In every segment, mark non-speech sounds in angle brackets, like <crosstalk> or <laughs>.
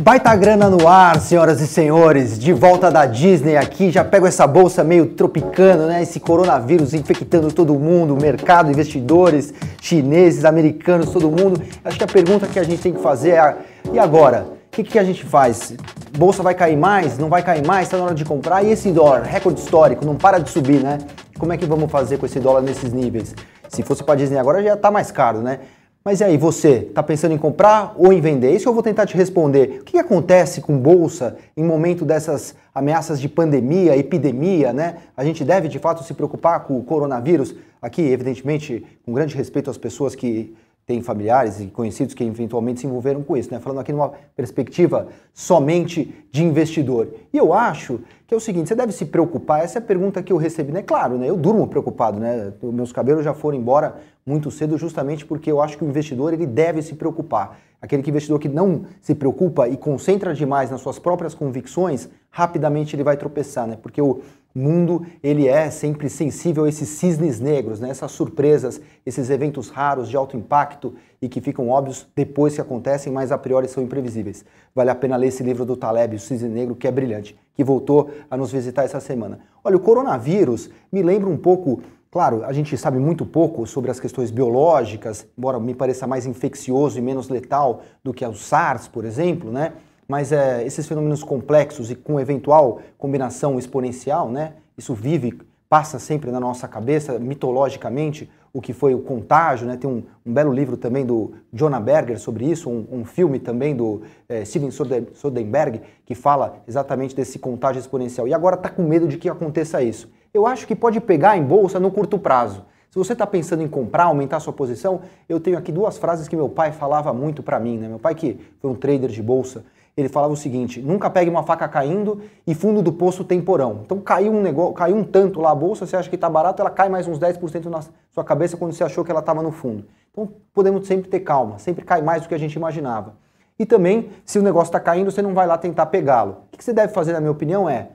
Baita grana no ar, senhoras e senhores, de volta da Disney aqui, já pego essa bolsa meio tropicana, né? Esse coronavírus infectando todo mundo, mercado, investidores, chineses, americanos, todo mundo. Acho que a pergunta que a gente tem que fazer é: e agora? O que, que a gente faz? Bolsa vai cair mais? Não vai cair mais? Está na hora de comprar? E esse dólar, recorde histórico, não para de subir, né? Como é que vamos fazer com esse dólar nesses níveis? Se fosse para Disney agora já está mais caro, né? Mas e aí, você está pensando em comprar ou em vender? Isso eu vou tentar te responder. O que acontece com bolsa em momento dessas ameaças de pandemia, epidemia, né? A gente deve de fato se preocupar com o coronavírus? Aqui, evidentemente, com grande respeito às pessoas que tem familiares e conhecidos que eventualmente se envolveram com isso, né? Falando aqui numa perspectiva somente de investidor. E eu acho que é o seguinte, você deve se preocupar, essa é a pergunta que eu recebi, né? Claro, né? Eu durmo preocupado, né? Meus cabelos já foram embora muito cedo justamente porque eu acho que o investidor ele deve se preocupar. Aquele que investidor que não se preocupa e concentra demais nas suas próprias convicções, rapidamente ele vai tropeçar, né? Porque o mundo ele é sempre sensível a esses cisnes negros, né? essas surpresas, esses eventos raros de alto impacto e que ficam óbvios depois que acontecem, mas a priori são imprevisíveis. Vale a pena ler esse livro do Taleb, O Cisne Negro, que é brilhante, que voltou a nos visitar essa semana. Olha, o coronavírus me lembra um pouco Claro, a gente sabe muito pouco sobre as questões biológicas, embora me pareça mais infeccioso e menos letal do que o SARS, por exemplo, né? mas é, esses fenômenos complexos e com eventual combinação exponencial, né, isso vive, passa sempre na nossa cabeça, mitologicamente, o que foi o contágio, né, tem um, um belo livro também do Jonah Berger sobre isso, um, um filme também do é, Steven Soderbergh, que fala exatamente desse contágio exponencial. E agora está com medo de que aconteça isso. Eu acho que pode pegar em bolsa no curto prazo. Se você está pensando em comprar, aumentar sua posição, eu tenho aqui duas frases que meu pai falava muito para mim. Né? Meu pai que foi um trader de bolsa, ele falava o seguinte: nunca pegue uma faca caindo e fundo do poço temporão. Então caiu um negócio, caiu um tanto lá a bolsa, você acha que está barato, ela cai mais uns 10% na sua cabeça quando você achou que ela estava no fundo. Então podemos sempre ter calma, sempre cai mais do que a gente imaginava. E também, se o negócio está caindo, você não vai lá tentar pegá-lo. O que você deve fazer, na minha opinião, é,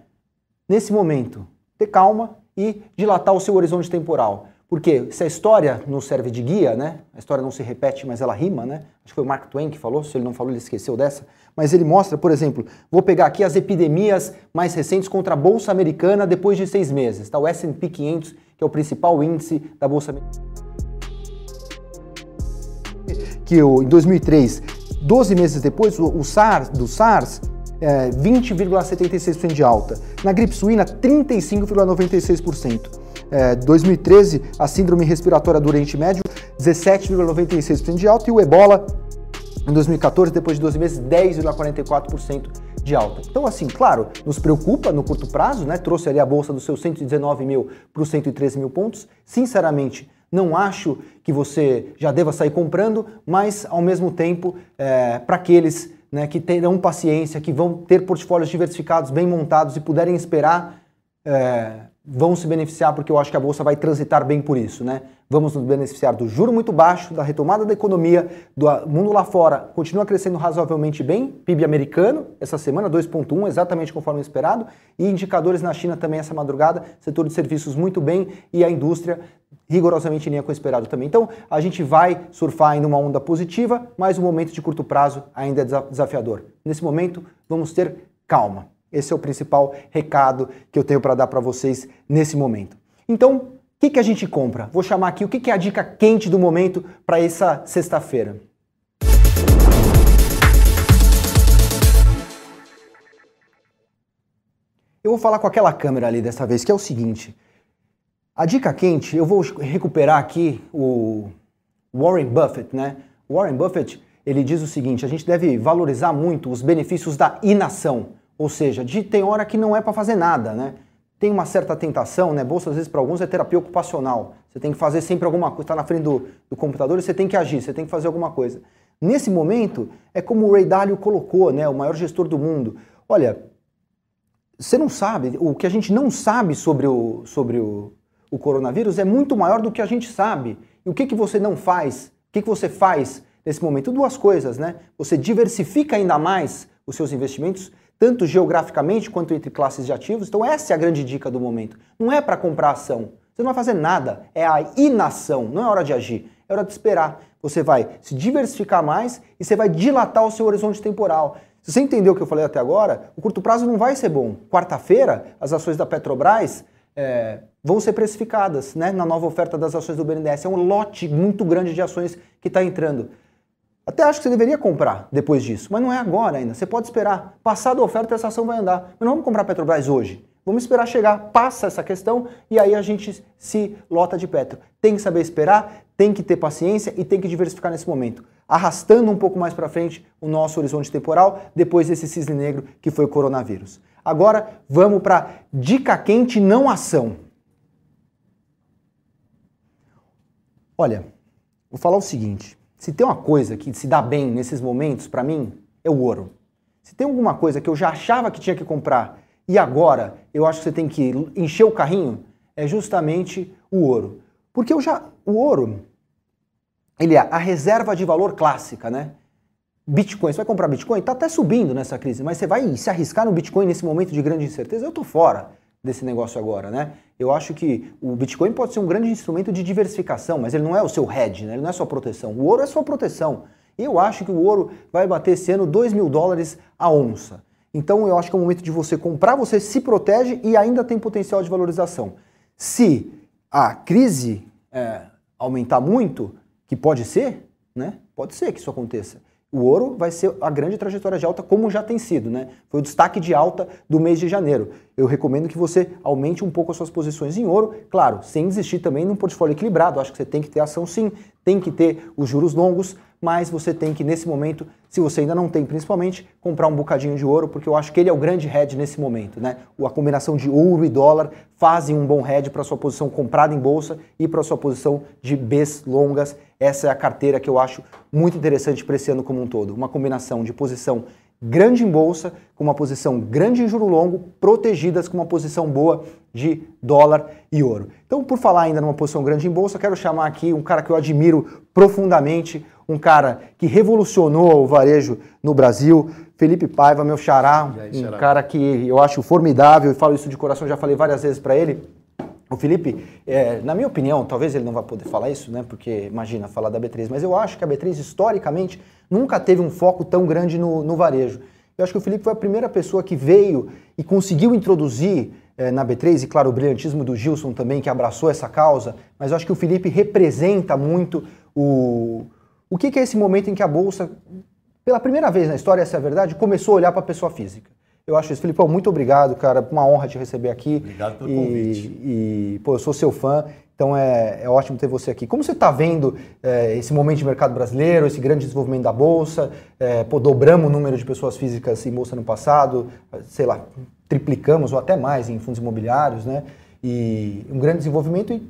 nesse momento, ter calma e dilatar o seu horizonte temporal. Porque se a história nos serve de guia, né? A história não se repete, mas ela rima, né? Acho que foi o Mark Twain que falou, se ele não falou, ele esqueceu dessa. Mas ele mostra, por exemplo, vou pegar aqui as epidemias mais recentes contra a Bolsa Americana depois de seis meses. Tá? O S&P 500, que é o principal índice da Bolsa Americana. Que em 2003, 12 meses depois, o SARS, do SARS, é, 20,76% de alta. Na gripe suína, 35,96% é, 2013, a síndrome respiratória do Oriente Médio, 17,96% de alta, e o ebola, em 2014, depois de 12 meses, 10,44% de alta. Então, assim, claro, nos preocupa no curto prazo, né? Trouxe ali a bolsa dos seus 119 mil para os 113 mil pontos. Sinceramente, não acho que você já deva sair comprando, mas ao mesmo tempo, é, para aqueles né, que terão paciência, que vão ter portfólios diversificados, bem montados e puderem esperar. É, vão se beneficiar porque eu acho que a bolsa vai transitar bem por isso, né? Vamos nos beneficiar do juro muito baixo, da retomada da economia, do mundo lá fora continua crescendo razoavelmente bem, PIB americano essa semana 2.1, exatamente conforme esperado, e indicadores na China também essa madrugada, setor de serviços muito bem e a indústria rigorosamente em linha com o esperado também. Então, a gente vai surfar ainda uma onda positiva, mas o momento de curto prazo ainda é desafiador. Nesse momento, vamos ter calma. Esse é o principal recado que eu tenho para dar para vocês nesse momento. Então, o que, que a gente compra? Vou chamar aqui o que, que é a dica quente do momento para essa sexta-feira. Eu vou falar com aquela câmera ali dessa vez, que é o seguinte. A dica quente, eu vou recuperar aqui o Warren Buffett, né? Warren Buffett, ele diz o seguinte: a gente deve valorizar muito os benefícios da inação. Ou seja, de, tem hora que não é para fazer nada, né? Tem uma certa tentação, né? Bolsa às vezes para alguns é terapia ocupacional. Você tem que fazer sempre alguma coisa, está na frente do, do computador e você tem que agir, você tem que fazer alguma coisa. Nesse momento, é como o Ray Dalio colocou, né? O maior gestor do mundo. Olha, você não sabe, o que a gente não sabe sobre o, sobre o, o coronavírus é muito maior do que a gente sabe. E o que, que você não faz? O que, que você faz nesse momento? Duas coisas, né? Você diversifica ainda mais os seus investimentos tanto geograficamente quanto entre classes de ativos. Então essa é a grande dica do momento. Não é para comprar ação. Você não vai fazer nada. É a inação. Não é hora de agir. É hora de esperar. Você vai se diversificar mais e você vai dilatar o seu horizonte temporal. Se você entendeu o que eu falei até agora, o curto prazo não vai ser bom. Quarta-feira, as ações da Petrobras é, vão ser precificadas né, na nova oferta das ações do BNDES. É um lote muito grande de ações que está entrando. Até acho que você deveria comprar depois disso, mas não é agora ainda. Você pode esperar. Passada a oferta, essa ação vai andar. Mas não vamos comprar Petrobras hoje. Vamos esperar chegar, passa essa questão e aí a gente se lota de petro. Tem que saber esperar, tem que ter paciência e tem que diversificar nesse momento, arrastando um pouco mais para frente o nosso horizonte temporal depois desse cisne negro que foi o coronavírus. Agora vamos para dica quente não ação. Olha, vou falar o seguinte, se tem uma coisa que se dá bem nesses momentos para mim, é o ouro. Se tem alguma coisa que eu já achava que tinha que comprar e agora eu acho que você tem que encher o carrinho, é justamente o ouro. Porque eu já, o ouro, ele é a reserva de valor clássica, né? Bitcoin, você vai comprar Bitcoin? Está até subindo nessa crise, mas você vai se arriscar no Bitcoin nesse momento de grande incerteza? Eu estou fora desse negócio agora, né? Eu acho que o Bitcoin pode ser um grande instrumento de diversificação, mas ele não é o seu hedge, né? ele não é sua proteção. O ouro é sua proteção. E eu acho que o ouro vai bater esse ano 2 mil dólares a onça. Então eu acho que é o momento de você comprar, você se protege e ainda tem potencial de valorização. Se a crise é, aumentar muito, que pode ser, né? Pode ser que isso aconteça. O ouro vai ser a grande trajetória de alta, como já tem sido, né? Foi o destaque de alta do mês de janeiro. Eu recomendo que você aumente um pouco as suas posições em ouro, claro, sem desistir também num portfólio equilibrado. Acho que você tem que ter ação sim, tem que ter os juros longos, mas você tem que, nesse momento, se você ainda não tem, principalmente, comprar um bocadinho de ouro, porque eu acho que ele é o grande hedge nesse momento. Né? A combinação de ouro e dólar fazem um bom hedge para sua posição comprada em bolsa e para sua posição de Bs longas. Essa é a carteira que eu acho muito interessante para esse ano como um todo. Uma combinação de posição grande em bolsa, com uma posição grande em juro longo, protegidas com uma posição boa de dólar e ouro. Então, por falar ainda numa posição grande em bolsa, quero chamar aqui um cara que eu admiro profundamente, um cara que revolucionou o varejo no Brasil, Felipe Paiva, meu xará, aí, um cara que eu acho formidável e falo isso de coração, já falei várias vezes para ele. O Felipe, é, na minha opinião, talvez ele não vá poder falar isso, né? Porque imagina falar da B3, mas eu acho que a B3 historicamente nunca teve um foco tão grande no, no varejo. Eu acho que o Felipe foi a primeira pessoa que veio e conseguiu introduzir é, na B3, e claro, o brilhantismo do Gilson também, que abraçou essa causa, mas eu acho que o Felipe representa muito o, o que, que é esse momento em que a Bolsa, pela primeira vez na história, essa é a verdade, começou a olhar para a pessoa física. Eu acho isso. Filipão, muito obrigado, cara. Uma honra te receber aqui. Obrigado pelo e, convite. E, pô, eu sou seu fã, então é, é ótimo ter você aqui. Como você está vendo é, esse momento de mercado brasileiro, esse grande desenvolvimento da Bolsa? É, pô, dobramos o número de pessoas físicas em Bolsa no passado, sei lá, triplicamos ou até mais em fundos imobiliários, né? E um grande desenvolvimento e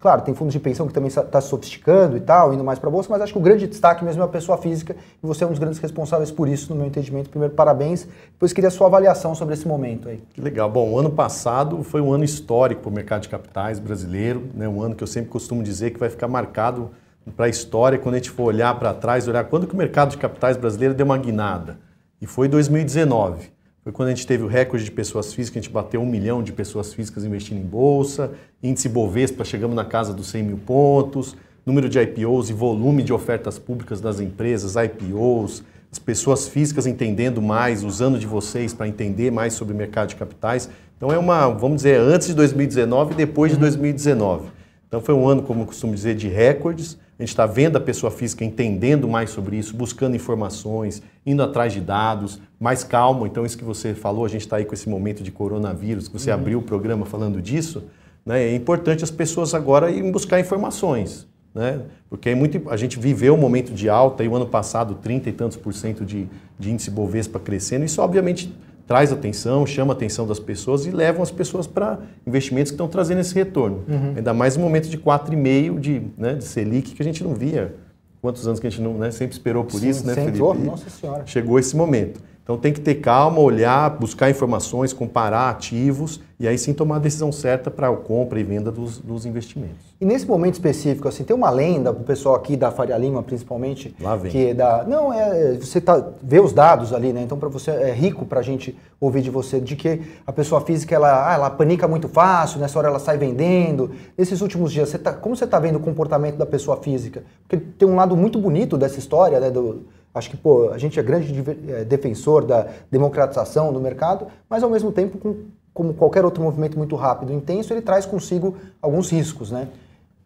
Claro, tem fundos de pensão que também está se sofisticando e tal, indo mais para a bolsa, mas acho que o grande destaque mesmo é a pessoa física e você é um dos grandes responsáveis por isso, no meu entendimento. Primeiro, parabéns. Depois, queria a sua avaliação sobre esse momento aí. Que legal. Bom, o ano passado foi um ano histórico para o mercado de capitais brasileiro, né? um ano que eu sempre costumo dizer que vai ficar marcado para a história quando a gente for olhar para trás, olhar quando que o mercado de capitais brasileiro deu uma guinada. E foi 2019. Foi quando a gente teve o recorde de pessoas físicas, a gente bateu um milhão de pessoas físicas investindo em bolsa, índice Bovespa, chegamos na casa dos 100 mil pontos, número de IPOs e volume de ofertas públicas das empresas, IPOs, as pessoas físicas entendendo mais, usando de vocês para entender mais sobre o mercado de capitais. Então é uma, vamos dizer, antes de 2019 e depois de 2019. Então foi um ano, como eu costumo dizer, de recordes. A gente está vendo a pessoa física entendendo mais sobre isso, buscando informações, indo atrás de dados, mais calmo. Então, isso que você falou, a gente está aí com esse momento de coronavírus, que você uhum. abriu o programa falando disso. Né? É importante as pessoas agora irem buscar informações. Né? Porque é muito, a gente viveu um momento de alta, e o ano passado 30 e tantos por cento de, de índice Bovespa crescendo. Isso, obviamente, traz atenção, chama a atenção das pessoas e levam as pessoas para investimentos que estão trazendo esse retorno. Uhum. Ainda mais um momento de 4,5% de, né, de Selic que a gente não via. Quantos anos que a gente não né, sempre esperou por Sim, isso, né, Felipe? Nossa Senhora. Chegou esse momento. Então tem que ter calma, olhar, buscar informações, comparar ativos e aí sim tomar a decisão certa para a compra e venda dos, dos, investimentos. E nesse momento específico, assim, tem uma lenda para o pessoal aqui da Faria Lima, principalmente, Lá vem. que é da, não é você tá vê os dados ali, né? Então para você é rico para a gente ouvir de você de que a pessoa física ela, ah, ela panica muito fácil, nessa hora ela sai vendendo. Nesses últimos dias, você tá, como você está vendo o comportamento da pessoa física? Porque tem um lado muito bonito dessa história, né? Do, Acho que pô, a gente é grande é, defensor da democratização do mercado, mas ao mesmo tempo, com, como qualquer outro movimento muito rápido e intenso, ele traz consigo alguns riscos, né?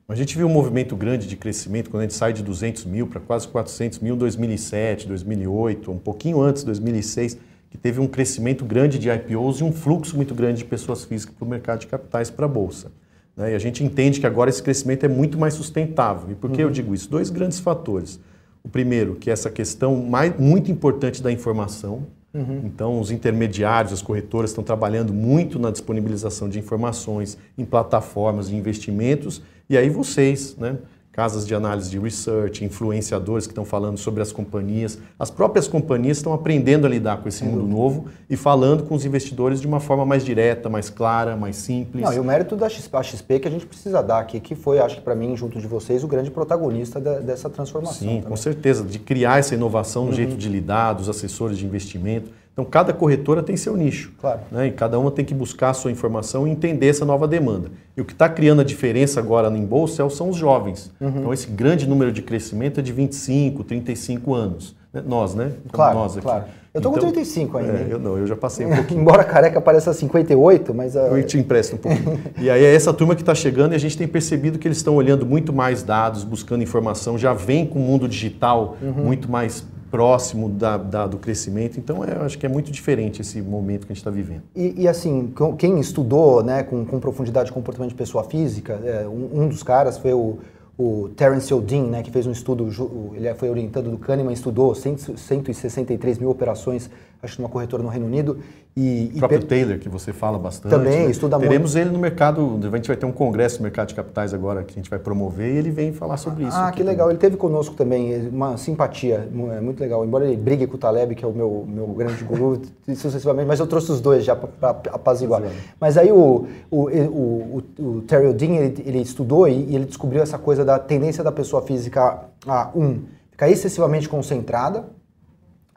A gente viu um movimento grande de crescimento quando a gente sai de 200 mil para quase 400 mil em 2007, 2008, um pouquinho antes, 2006, que teve um crescimento grande de IPOs e um fluxo muito grande de pessoas físicas para o mercado de capitais para a Bolsa. Né? E a gente entende que agora esse crescimento é muito mais sustentável. E por que uhum. eu digo isso? Dois grandes fatores. O primeiro, que é essa questão mais, muito importante da informação. Uhum. Então, os intermediários, as corretoras estão trabalhando muito na disponibilização de informações em plataformas de investimentos. E aí vocês, né? Casas de análise de research, influenciadores que estão falando sobre as companhias. As próprias companhias estão aprendendo a lidar com esse mundo novo e falando com os investidores de uma forma mais direta, mais clara, mais simples. Não, e o mérito da XP, XP que a gente precisa dar aqui, que foi, acho que para mim, junto de vocês, o grande protagonista da, dessa transformação. Sim, também. com certeza, de criar essa inovação no uhum. jeito de lidar, dos assessores de investimento. Então, cada corretora tem seu nicho. Claro. Né? E cada uma tem que buscar a sua informação e entender essa nova demanda. E o que está criando a diferença agora em bolsa são os jovens. Uhum. Então, esse grande número de crescimento é de 25, 35 anos. Né? Nós, né? Então, claro, nós aqui. claro. Eu estou então, com 35 ainda. É, eu não, eu já passei um pouquinho. <laughs> Embora careca pareça 58, mas... A... Eu te empresto um pouquinho. e aí é essa turma que está chegando e a gente tem percebido que eles estão olhando muito mais dados, buscando informação, já vem com o mundo digital uhum. muito mais próximo da, da, do crescimento. Então, é, acho que é muito diferente esse momento que a gente está vivendo. E, e, assim, quem estudou né, com, com profundidade comportamento de pessoa física, é, um, um, dos caras foi o, o Terence O'Dean, né, que fez um estudo, ele foi orientando do Kahneman, estudou 163 mil operações acho numa corretora no Reino Unido. E, o próprio per... Taylor, que você fala bastante. Também, né? estuda Teremos muito. ele no mercado, a gente vai ter um congresso no mercado de capitais agora que a gente vai promover e ele vem falar sobre isso. Ah, que legal. Ele teve conosco também, uma simpatia, é muito legal. Embora ele brigue com o Taleb, que é o meu, meu grande guru, <laughs> sucessivamente, mas eu trouxe os dois já para apaziguar. Mas aí o, o, o, o, o Terry O'Dean, ele, ele, estudou e, e ele descobriu essa coisa da tendência da pessoa física a, um, ficar excessivamente concentrada,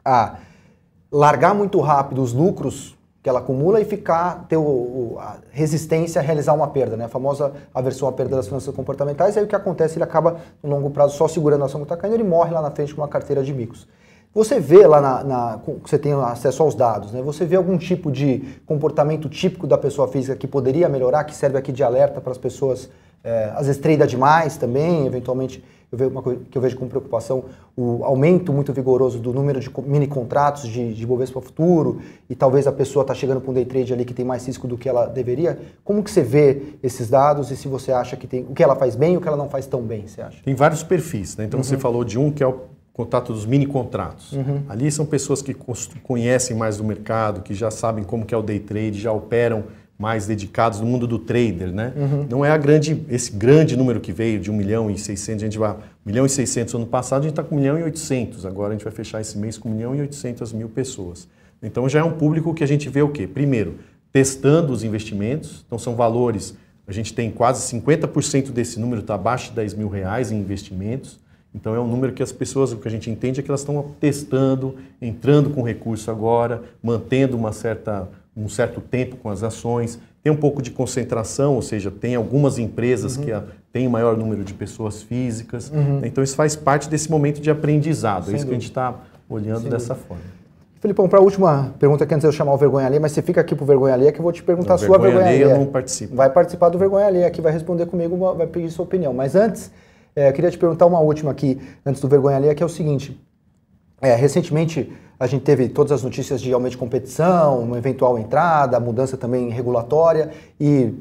a largar muito rápido os lucros que ela acumula e ficar, ter o, o, a resistência a realizar uma perda, né? A famosa aversão à perda das finanças comportamentais. Aí o que acontece, ele acaba, no longo prazo, só segurando a ação que está caindo, ele morre lá na frente com uma carteira de micos. Você vê lá na, na você tem acesso aos dados, né? Você vê algum tipo de comportamento típico da pessoa física que poderia melhorar, que serve aqui de alerta para as pessoas, é, às vezes treina demais também, eventualmente eu vejo uma coisa que eu vejo com preocupação o aumento muito vigoroso do número de mini contratos de, de Bovespa futuro e talvez a pessoa está chegando para um day trade ali que tem mais risco do que ela deveria. Como que você vê esses dados e se você acha que tem o que ela faz bem e o que ela não faz tão bem, você acha? Tem vários perfis, né? Então uhum. você falou de um que é o contato dos mini contratos. Uhum. Ali são pessoas que conhecem mais do mercado, que já sabem como que é o day trade, já operam mais dedicados no mundo do trader, né? Uhum. Não é a grande, esse grande número que veio de 1 milhão e 600, a gente vai 1 milhão e 600 ano passado, a gente está com 1 milhão e 800, agora a gente vai fechar esse mês com 1 milhão e 800 mil pessoas. Então já é um público que a gente vê o quê? Primeiro, testando os investimentos, então são valores, a gente tem quase 50% desse número está abaixo de 10 mil reais em investimentos, então é um número que as pessoas, o que a gente entende é que elas estão testando, entrando com recurso agora, mantendo uma certa um certo tempo com as ações, tem um pouco de concentração, ou seja, tem algumas empresas uhum. que têm maior número de pessoas físicas. Uhum. Então isso faz parte desse momento de aprendizado. Sem é isso dúvida. que a gente está olhando Sem dessa dúvida. forma. Filipão, para a última pergunta que antes eu chamar o Vergonha Alheia, mas você fica aqui para o Vergonha Alheia que eu vou te perguntar a sua Vergonha Alheia. eu não participo. Vai participar do Vergonha Alheia aqui, vai responder comigo, vai pedir sua opinião. Mas antes, é, eu queria te perguntar uma última aqui, antes do Vergonha Alheia, que é o seguinte. É, recentemente a gente teve todas as notícias de aumento de competição, uma eventual entrada, mudança também regulatória e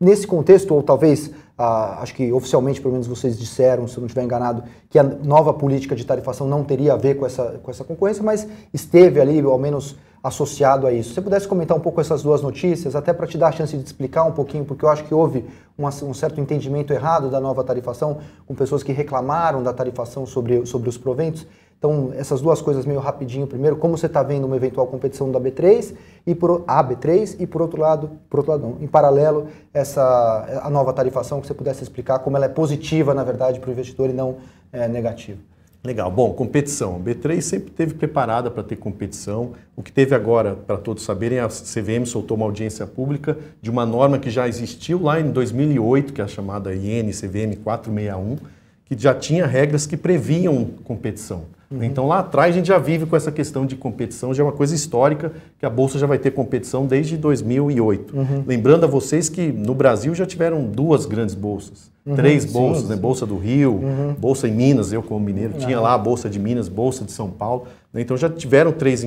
nesse contexto, ou talvez, ah, acho que oficialmente pelo menos vocês disseram, se eu não estiver enganado, que a nova política de tarifação não teria a ver com essa, com essa concorrência, mas esteve ali, ao menos associado a isso. Se você pudesse comentar um pouco essas duas notícias, até para te dar a chance de explicar um pouquinho, porque eu acho que houve um, um, certo entendimento errado da nova tarifação, com pessoas que reclamaram da tarifação sobre, sobre os proventos. Então, essas duas coisas meio rapidinho. Primeiro, como você está vendo uma eventual competição da B3 e por a B3 e por outro lado, por outro lado não, em paralelo, essa a nova tarifação que você pudesse explicar como ela é positiva, na verdade, para o investidor e não é, negativa. Legal. Bom, competição. A B3 sempre teve preparada para ter competição. O que teve agora, para todos saberem, a CVM soltou uma audiência pública de uma norma que já existiu lá em 2008, que é a chamada IN CVM 461, que já tinha regras que previam competição. Uhum. Então lá atrás a gente já vive com essa questão de competição, já é uma coisa histórica, que a Bolsa já vai ter competição desde 2008. Uhum. Lembrando a vocês que no Brasil já tiveram duas grandes bolsas. Uhum. Três bolsas, né? Bolsa do Rio, uhum. Bolsa em Minas, eu como mineiro, tinha lá a Bolsa de Minas, Bolsa de São Paulo. Né? Então já tiveram três,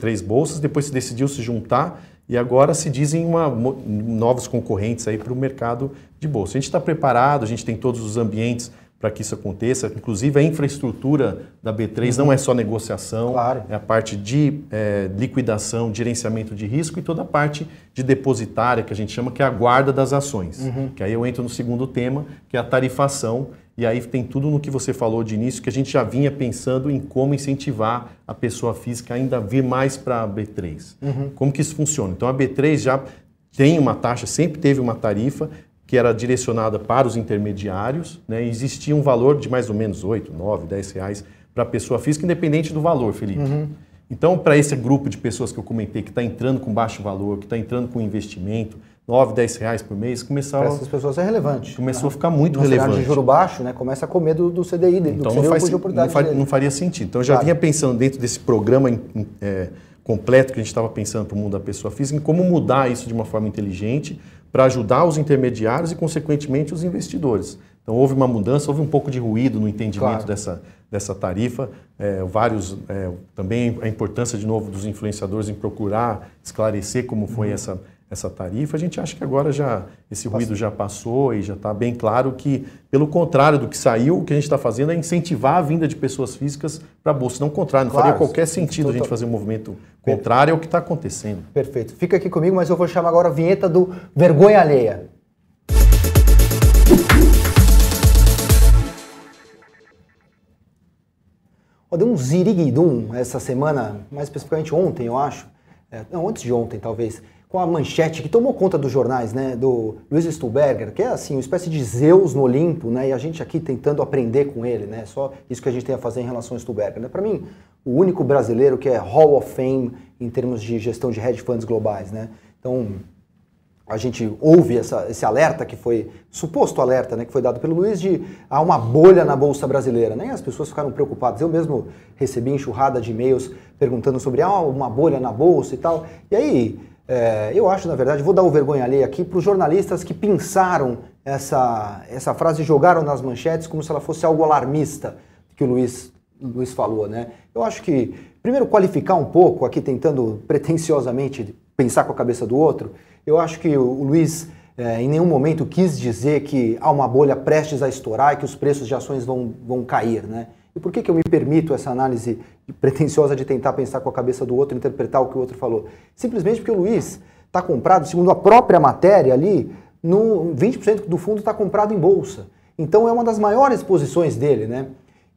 três bolsas, depois se decidiu se juntar e agora se dizem uma, novos concorrentes aí para o mercado de bolsa. A gente está preparado, a gente tem todos os ambientes para que isso aconteça. Inclusive, a infraestrutura da B3 uhum. não é só negociação, claro. é a parte de é, liquidação, gerenciamento de risco e toda a parte de depositária, que a gente chama que é a guarda das ações. Uhum. Que aí eu entro no segundo tema, que é a tarifação. E aí tem tudo no que você falou de início, que a gente já vinha pensando em como incentivar a pessoa física ainda a vir mais para a B3. Uhum. Como que isso funciona? Então, a B3 já tem uma taxa, sempre teve uma tarifa, que era direcionada para os intermediários, né? existia um valor de mais ou menos 8, 9, 10 reais para a pessoa física, independente do valor, Felipe. Uhum. Então, para esse grupo de pessoas que eu comentei, que está entrando com baixo valor, que está entrando com investimento, 9, 10 reais por mês, começava... Para essas pessoas é relevante. Começou né? a ficar muito no relevante. de juro baixo, né? começa a comer do, do CDI dele, então, do não, faz, não, faria, não faria sentido. Então, eu já claro. vinha pensando dentro desse programa é, completo que a gente estava pensando para o mundo da pessoa física, em como mudar isso de uma forma inteligente, para ajudar os intermediários e, consequentemente, os investidores. Então, houve uma mudança, houve um pouco de ruído no entendimento claro. dessa, dessa tarifa. É, vários, é, também a importância, de novo, dos influenciadores em procurar esclarecer como foi uhum. essa, essa tarifa. A gente acha que agora já esse ruído já passou e já está bem claro que, pelo contrário do que saiu, o que a gente está fazendo é incentivar a vinda de pessoas físicas para a Bolsa. Não o contrário, não claro, faria qualquer sentido a gente fazer um movimento contrário ao que está acontecendo. Perfeito. Fica aqui comigo, mas eu vou chamar agora a vinheta do Vergonha Alheia. Oh, deu um ziriguidum essa semana, mais especificamente ontem, eu acho. É, não, antes de ontem, talvez com a manchete que tomou conta dos jornais, né, do Luiz Stuhlberger, que é assim, uma espécie de Zeus no Olimpo, né, e a gente aqui tentando aprender com ele, né, só isso que a gente tem a fazer em relação ao Stuhlberger. Né? Para mim, o único brasileiro que é Hall of Fame em termos de gestão de hedge funds globais, né. Então, a gente ouve essa, esse alerta que foi, suposto alerta, né, que foi dado pelo Luiz de há uma bolha na Bolsa Brasileira. Né? E as pessoas ficaram preocupadas. Eu mesmo recebi enxurrada de e-mails perguntando sobre ah, uma bolha na Bolsa e tal. E aí, é, eu acho, na verdade, vou dar o vergonha ali aqui para os jornalistas que pensaram essa, essa frase e jogaram nas manchetes como se ela fosse algo alarmista, que o Luiz, Luiz falou, né? Eu acho que, primeiro, qualificar um pouco, aqui tentando pretensiosamente pensar com a cabeça do outro, eu acho que o Luiz é, em nenhum momento quis dizer que há uma bolha prestes a estourar e que os preços de ações vão, vão cair, né? E por que, que eu me permito essa análise pretensiosa de tentar pensar com a cabeça do outro, interpretar o que o outro falou? Simplesmente porque o Luiz está comprado, segundo a própria matéria ali, no 20% do fundo está comprado em bolsa. Então é uma das maiores posições dele, né?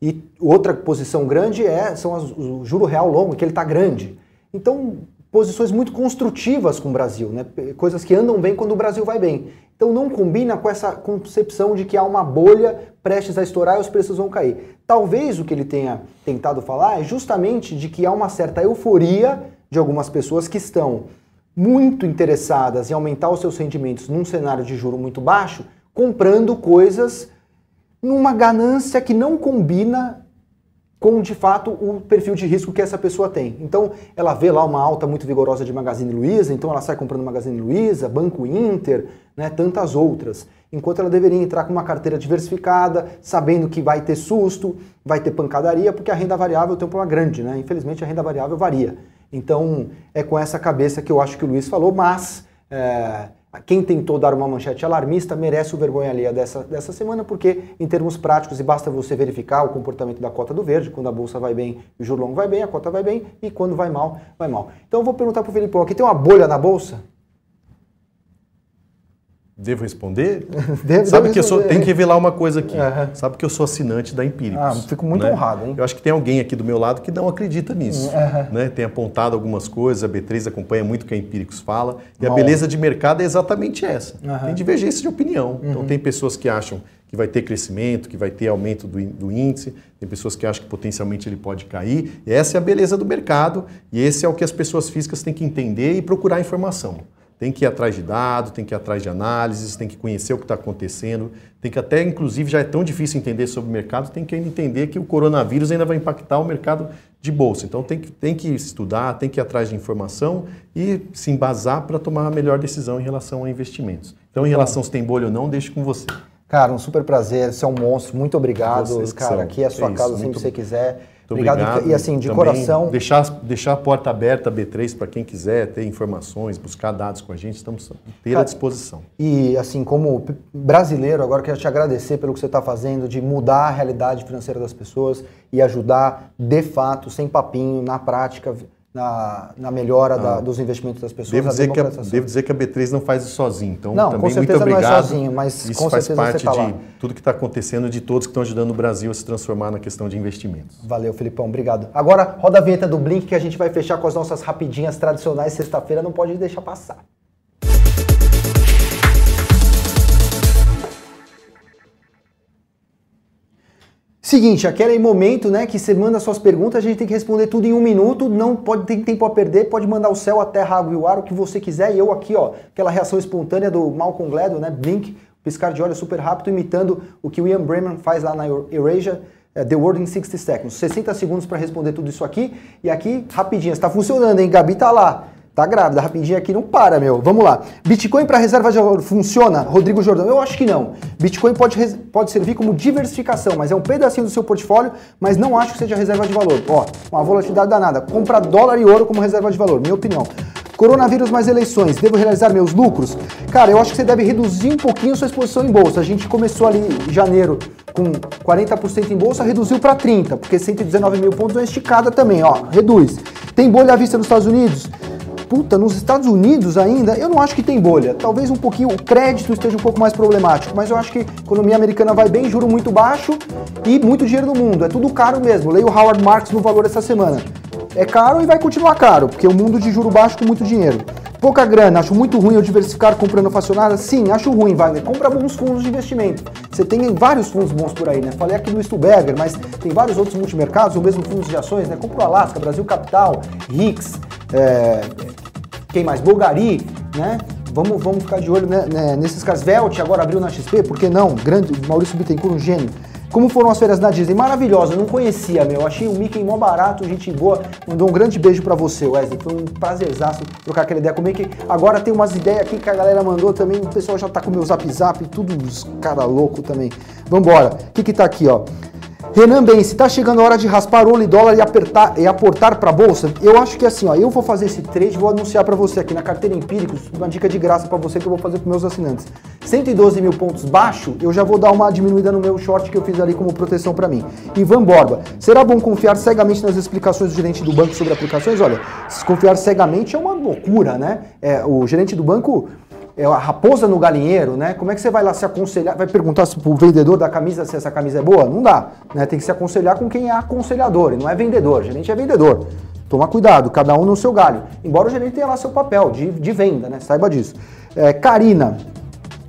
E outra posição grande é são as, o juro real longo, que ele está grande. Então, posições muito construtivas com o Brasil, né? coisas que andam bem quando o Brasil vai bem. Então não combina com essa concepção de que há uma bolha prestes a estourar e os preços vão cair. Talvez o que ele tenha tentado falar é justamente de que há uma certa euforia de algumas pessoas que estão muito interessadas em aumentar os seus rendimentos num cenário de juro muito baixo, comprando coisas numa ganância que não combina com de fato o perfil de risco que essa pessoa tem. Então, ela vê lá uma alta muito vigorosa de Magazine Luiza, então ela sai comprando Magazine Luiza, Banco Inter, né, tantas outras. Enquanto ela deveria entrar com uma carteira diversificada, sabendo que vai ter susto, vai ter pancadaria, porque a renda variável tem um problema grande, né? Infelizmente a renda variável varia. Então, é com essa cabeça que eu acho que o Luiz falou, mas é, quem tentou dar uma manchete alarmista merece o vergonha alheia dessa, dessa semana, porque em termos práticos, e basta você verificar o comportamento da cota do verde, quando a bolsa vai bem, o juro longo vai bem, a cota vai bem, e quando vai mal, vai mal. Então eu vou perguntar para o Felipão, aqui tem uma bolha na bolsa? Devo responder? <laughs> Deve, Sabe deve que eu sou, tem que revelar uma coisa aqui. Uhum. Sabe que eu sou assinante da Empíricos. Ah, fico muito né? honrado, hein? Eu acho que tem alguém aqui do meu lado que não acredita nisso. Uhum. Né? Tem apontado algumas coisas, a B3 acompanha muito o que a Empíricos fala. E Bom. a beleza de mercado é exatamente essa. Uhum. Tem divergência de opinião. Então uhum. tem pessoas que acham que vai ter crescimento, que vai ter aumento do, do índice, tem pessoas que acham que potencialmente ele pode cair. E essa é a beleza do mercado, e esse é o que as pessoas físicas têm que entender e procurar informação. Tem que ir atrás de dados, tem que ir atrás de análises, tem que conhecer o que está acontecendo, tem que até, inclusive, já é tão difícil entender sobre o mercado, tem que entender que o coronavírus ainda vai impactar o mercado de bolsa. Então tem que, tem que estudar, tem que ir atrás de informação e se embasar para tomar a melhor decisão em relação a investimentos. Então, em relação se tem bolha ou não, deixe com você. Cara, um super prazer, você é um monstro, muito obrigado. Vocês cara, aqui é a sua é casa, sempre que você quiser. Obrigado. obrigado. E assim, de Também coração. Deixar, deixar a porta aberta B3 para quem quiser ter informações, buscar dados com a gente, estamos ter à disposição. E assim, como brasileiro, agora quero te agradecer pelo que você está fazendo, de mudar a realidade financeira das pessoas e ajudar de fato, sem papinho, na prática, na, na melhora da, ah. dos investimentos das pessoas. Devo dizer, que a, devo dizer que a B3 não faz isso sozinho. Então, não, também com certeza muito obrigado. não é sozinho, mas isso com faz parte tá de tudo que está acontecendo, de todos que estão ajudando o Brasil a se transformar na questão de investimentos. Valeu, Felipão, obrigado. Agora, roda a vinheta do Blink que a gente vai fechar com as nossas rapidinhas tradicionais. Sexta-feira não pode deixar passar. Seguinte, aquele momento, né, que você manda suas perguntas, a gente tem que responder tudo em um minuto, não pode ter tempo a perder, pode mandar o céu, a terra, a água e o ar, o que você quiser. E eu aqui, ó, aquela reação espontânea do Malcolm Gladwell, né, Blink, piscar de olho super rápido, imitando o que o Ian Bremen faz lá na Eurasia, é, The World in 60 Seconds. 60 segundos para responder tudo isso aqui. E aqui, rapidinho, está funcionando, hein? Gabi tá lá. Tá grávida, rapidinho aqui não para, meu. Vamos lá. Bitcoin para reserva de valor funciona? Rodrigo Jordão, eu acho que não. Bitcoin pode, pode servir como diversificação, mas é um pedacinho do seu portfólio, mas não acho que seja reserva de valor. Ó, uma volatilidade danada. Compra dólar e ouro como reserva de valor, minha opinião. Coronavírus mais eleições, devo realizar meus lucros? Cara, eu acho que você deve reduzir um pouquinho sua exposição em bolsa. A gente começou ali em janeiro com 40% em bolsa, reduziu para 30%, porque 119 mil pontos é esticada também, ó, reduz. Tem bolha à vista nos Estados Unidos? Puta, nos Estados Unidos ainda, eu não acho que tem bolha. Talvez um pouquinho o crédito esteja um pouco mais problemático, mas eu acho que a economia americana vai bem, juro muito baixo e muito dinheiro no mundo. É tudo caro mesmo. Leio o Howard Marks no valor essa semana. É caro e vai continuar caro, porque é um mundo de juro baixo com muito dinheiro. Pouca grana, acho muito ruim eu diversificar comprando facionada? Sim, acho ruim, Wagner. Compra bons fundos de investimento. Você tem vários fundos bons por aí, né? Falei aqui do Stuberger, mas tem vários outros multimercados, ou mesmo fundos de ações, né? Compra o Alaska, Brasil Capital, RIX, é, quem mais? Bulgari, né? Vamos, vamos ficar de olho né, né, nesses caras. Velt agora abriu na XP, por que não? Grande, Maurício Bittencourt, um gênio. Como foram as feiras na Disney? Maravilhosa, não conhecia, meu. Achei o Mickey mó barato, gente boa. Mandou um grande beijo para você, Wesley. Foi um prazerzaço trocar aquela ideia com o Mickey. Agora tem umas ideias aqui que a galera mandou também. O pessoal já tá com meu zap zap, tudo os cara louco também. Vambora. O que que tá aqui, ó? Renan Bem, se tá chegando a hora de raspar ouro e dólar e, apertar, e aportar para bolsa, eu acho que assim, ó, eu vou fazer esse trade, vou anunciar para você aqui na carteira Empíricos, uma dica de graça para você que eu vou fazer para meus assinantes. 112 mil pontos baixo, eu já vou dar uma diminuída no meu short que eu fiz ali como proteção para mim. Ivan Borba, será bom confiar cegamente nas explicações do gerente do banco sobre aplicações? Olha, se confiar cegamente é uma loucura, né? É, o gerente do banco é a raposa no galinheiro, né? Como é que você vai lá se aconselhar? Vai perguntar para o vendedor da camisa se essa camisa é boa? Não dá. Né? Tem que se aconselhar com quem é aconselhador, e não é vendedor. Gerente é vendedor. Toma cuidado, cada um no seu galho. Embora o gerente tenha lá seu papel de, de venda, né? Saiba disso. É, Karina,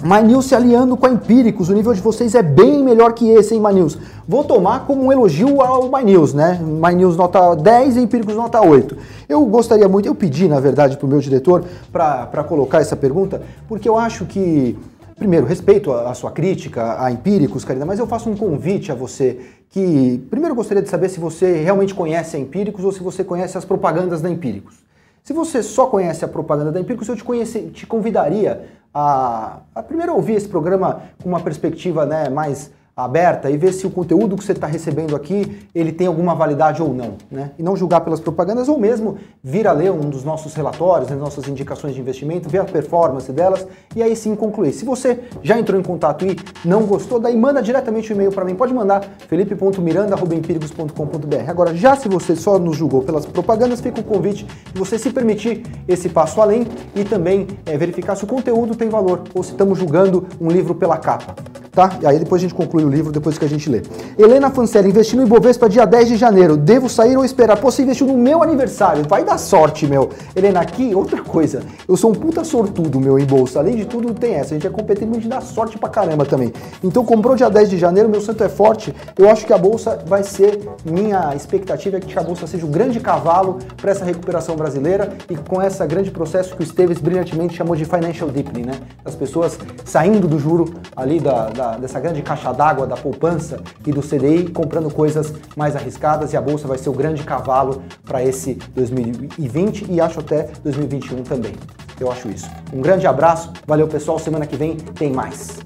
Manils se aliando com a Empíricos, o nível de vocês é bem melhor que esse, hein, Manils? Vou tomar como um elogio ao Manils, né? Manils nota 10 e Empíricos nota 8. Eu gostaria muito, eu pedi, na verdade, para o meu diretor para colocar essa pergunta, porque eu acho que, primeiro, respeito a, a sua crítica a Empíricos, Karina, mas eu faço um convite a você que, primeiro, gostaria de saber se você realmente conhece a Empíricos ou se você conhece as propagandas da Empíricos. Se você só conhece a propaganda da Empíricos, eu te, conhece, te convidaria a, a primeiro ouvir esse programa com uma perspectiva né, mais aberta e ver se o conteúdo que você está recebendo aqui ele tem alguma validade ou não, né? E não julgar pelas propagandas ou mesmo vir a ler um dos nossos relatórios, as nossas indicações de investimento, ver a performance delas e aí sim concluir. Se você já entrou em contato e não gostou, daí manda diretamente o um e-mail para mim. Pode mandar felipe.miranda@empiricos.com.br. Agora, já se você só nos julgou pelas propagandas, fica o convite de você se permitir esse passo além e também é, verificar se o conteúdo tem valor ou se estamos julgando um livro pela capa. Tá? E aí depois a gente conclui o livro, depois que a gente lê. Helena Fancelli, investindo em Bovespa dia 10 de janeiro. Devo sair ou esperar? Pô, você investiu no meu aniversário. Vai dar sorte, meu. Helena, aqui, outra coisa. Eu sou um puta sortudo, meu, em bolsa. Além de tudo, tem essa. A gente é competente de dar sorte pra caramba também. Então, comprou dia 10 de janeiro, meu santo é forte. Eu acho que a bolsa vai ser, minha expectativa é que a bolsa seja o grande cavalo para essa recuperação brasileira e com essa grande processo que o Esteves brilhantemente chamou de financial deepening, né? As pessoas saindo do juro ali da, da dessa grande caixa d'água da poupança e do CDI, comprando coisas mais arriscadas e a bolsa vai ser o grande cavalo para esse 2020 e acho até 2021 também. Eu acho isso. Um grande abraço, valeu pessoal, semana que vem tem mais.